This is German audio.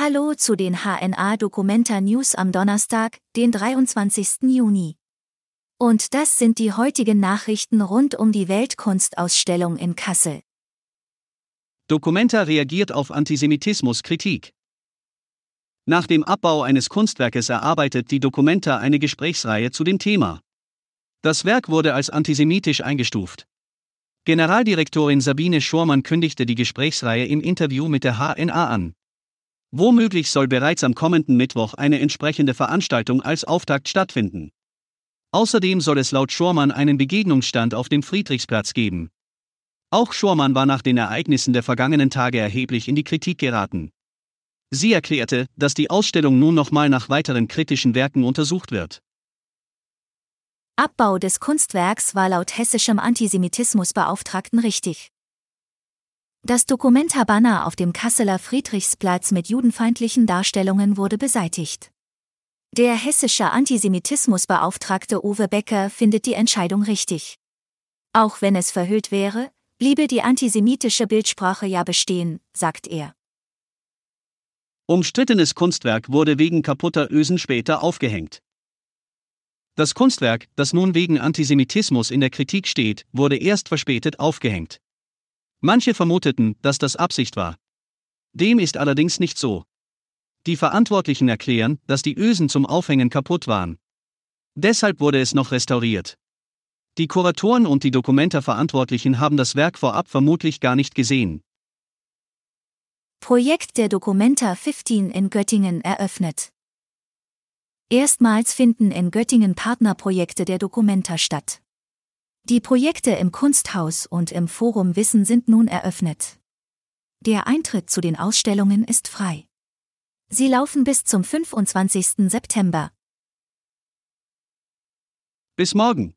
Hallo zu den HNA Documenta News am Donnerstag, den 23. Juni. Und das sind die heutigen Nachrichten rund um die Weltkunstausstellung in Kassel. Documenta reagiert auf Antisemitismus-Kritik. Nach dem Abbau eines Kunstwerkes erarbeitet die Documenta eine Gesprächsreihe zu dem Thema. Das Werk wurde als antisemitisch eingestuft. Generaldirektorin Sabine Schormann kündigte die Gesprächsreihe im Interview mit der HNA an. Womöglich soll bereits am kommenden Mittwoch eine entsprechende Veranstaltung als Auftakt stattfinden. Außerdem soll es laut Schormann einen Begegnungsstand auf dem Friedrichsplatz geben. Auch Schormann war nach den Ereignissen der vergangenen Tage erheblich in die Kritik geraten. Sie erklärte, dass die Ausstellung nun nochmal nach weiteren kritischen Werken untersucht wird. Abbau des Kunstwerks war laut hessischem Antisemitismusbeauftragten richtig. Das Dokumenta-Banner auf dem Kasseler Friedrichsplatz mit judenfeindlichen Darstellungen wurde beseitigt. Der hessische Antisemitismusbeauftragte Uwe Becker findet die Entscheidung richtig. Auch wenn es verhüllt wäre, bliebe die antisemitische Bildsprache ja bestehen, sagt er. Umstrittenes Kunstwerk wurde wegen kaputter Ösen später aufgehängt. Das Kunstwerk, das nun wegen Antisemitismus in der Kritik steht, wurde erst verspätet aufgehängt. Manche vermuteten, dass das Absicht war. Dem ist allerdings nicht so. Die Verantwortlichen erklären, dass die Ösen zum Aufhängen kaputt waren. Deshalb wurde es noch restauriert. Die Kuratoren und die Dokumenta-Verantwortlichen haben das Werk vorab vermutlich gar nicht gesehen. Projekt der Documenta 15 in Göttingen eröffnet. Erstmals finden in Göttingen Partnerprojekte der Documenta statt. Die Projekte im Kunsthaus und im Forum Wissen sind nun eröffnet. Der Eintritt zu den Ausstellungen ist frei. Sie laufen bis zum 25. September. Bis morgen.